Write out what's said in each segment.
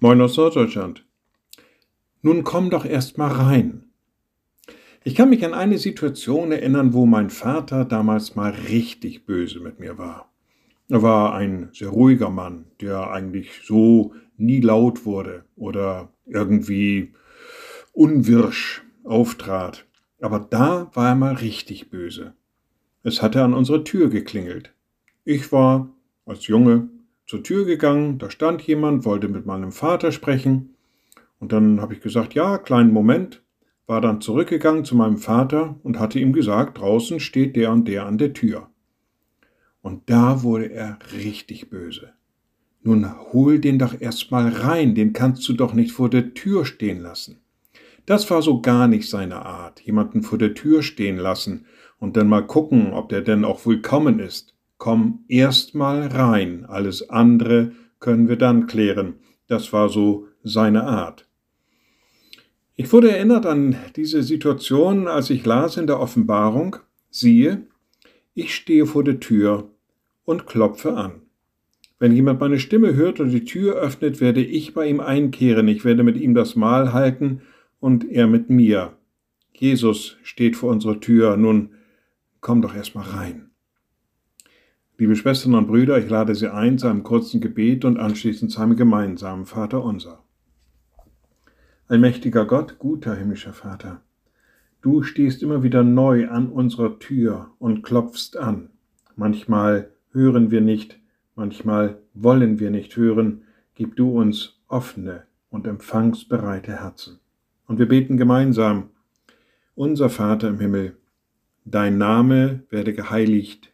Moin aus Norddeutschland. Nun komm doch erst mal rein. Ich kann mich an eine Situation erinnern, wo mein Vater damals mal richtig böse mit mir war. Er war ein sehr ruhiger Mann, der eigentlich so nie laut wurde oder irgendwie unwirsch auftrat. Aber da war er mal richtig böse. Es hatte an unsere Tür geklingelt. Ich war als Junge zur Tür gegangen, da stand jemand, wollte mit meinem Vater sprechen. Und dann habe ich gesagt, ja, kleinen Moment, war dann zurückgegangen zu meinem Vater und hatte ihm gesagt, draußen steht der und der an der Tür. Und da wurde er richtig böse. Nun hol den doch erst mal rein, den kannst du doch nicht vor der Tür stehen lassen. Das war so gar nicht seine Art, jemanden vor der Tür stehen lassen und dann mal gucken, ob der denn auch willkommen ist. Komm erst mal rein, alles andere können wir dann klären. Das war so seine Art. Ich wurde erinnert an diese Situation, als ich las in der Offenbarung, siehe, ich stehe vor der Tür und klopfe an. Wenn jemand meine Stimme hört und die Tür öffnet, werde ich bei ihm einkehren, ich werde mit ihm das Mahl halten und er mit mir. Jesus steht vor unserer Tür, nun komm doch erst mal rein. Liebe Schwestern und Brüder, ich lade Sie ein zu einem kurzen Gebet und anschließend zu einem gemeinsamen Vater unser. Allmächtiger Gott, guter himmlischer Vater, du stehst immer wieder neu an unserer Tür und klopfst an. Manchmal hören wir nicht, manchmal wollen wir nicht hören, gib du uns offene und empfangsbereite Herzen. Und wir beten gemeinsam, unser Vater im Himmel, dein Name werde geheiligt,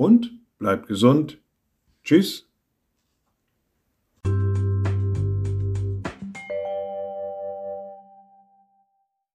und bleibt gesund. Tschüss.